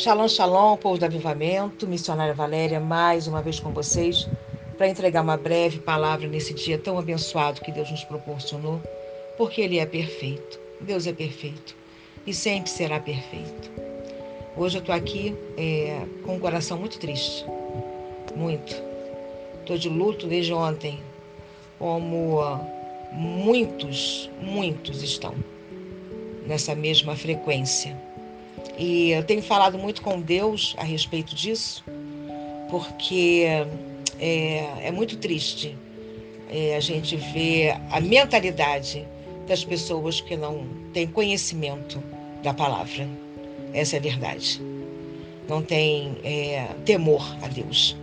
Shalom, shalom, povo do avivamento, missionária Valéria, mais uma vez com vocês, para entregar uma breve palavra nesse dia tão abençoado que Deus nos proporcionou, porque Ele é perfeito. Deus é perfeito e sempre será perfeito. Hoje eu estou aqui é, com um coração muito triste, muito. Estou de luto desde ontem, como muitos, muitos estão nessa mesma frequência e eu tenho falado muito com Deus a respeito disso, porque é, é muito triste é, a gente ver a mentalidade das pessoas que não têm conhecimento da palavra. Essa é a verdade. Não tem é, temor a Deus.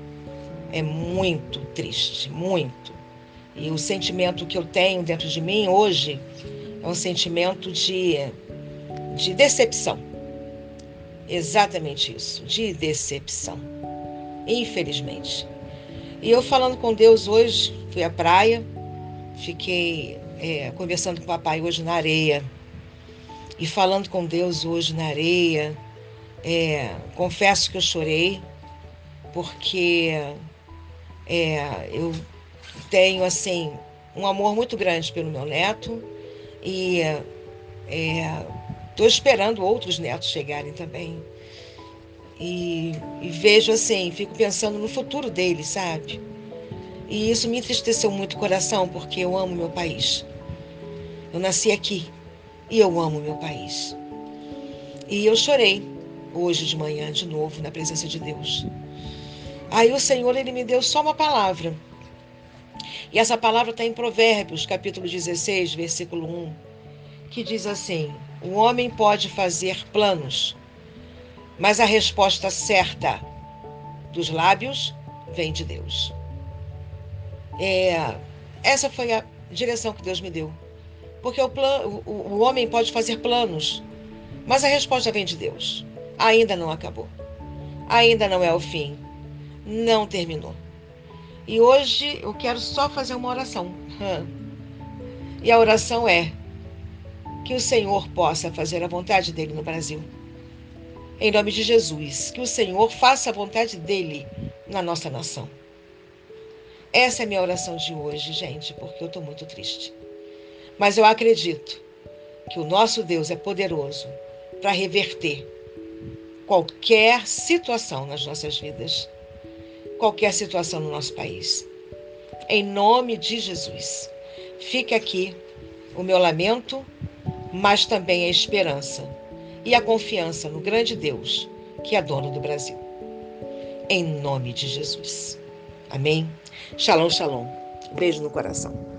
É muito triste, muito. E o sentimento que eu tenho dentro de mim hoje é um sentimento de, de decepção Exatamente isso, de decepção. Infelizmente. E eu falando com Deus hoje, fui à praia, fiquei é, conversando com o papai hoje na areia. E falando com Deus hoje na areia, é, confesso que eu chorei, porque é, eu tenho assim um amor muito grande pelo meu neto e é, Estou esperando outros netos chegarem também. E, e, vejo assim, fico pensando no futuro deles, sabe? E isso me entristeceu muito o coração, porque eu amo meu país. Eu nasci aqui e eu amo meu país. E eu chorei hoje de manhã de novo na presença de Deus. Aí o Senhor ele me deu só uma palavra. E essa palavra está em Provérbios, capítulo 16, versículo 1, que diz assim: o homem pode fazer planos, mas a resposta certa dos lábios vem de Deus. É, essa foi a direção que Deus me deu. Porque o, plano, o, o homem pode fazer planos, mas a resposta vem de Deus. Ainda não acabou. Ainda não é o fim. Não terminou. E hoje eu quero só fazer uma oração. E a oração é: que o Senhor possa fazer a vontade dele no Brasil. Em nome de Jesus, que o Senhor faça a vontade dele na nossa nação. Essa é a minha oração de hoje, gente, porque eu estou muito triste. Mas eu acredito que o nosso Deus é poderoso para reverter qualquer situação nas nossas vidas, qualquer situação no nosso país. Em nome de Jesus. Fique aqui o meu lamento mas também a esperança e a confiança no grande Deus, que é dono do Brasil. Em nome de Jesus. Amém? Shalom, shalom. Beijo no coração.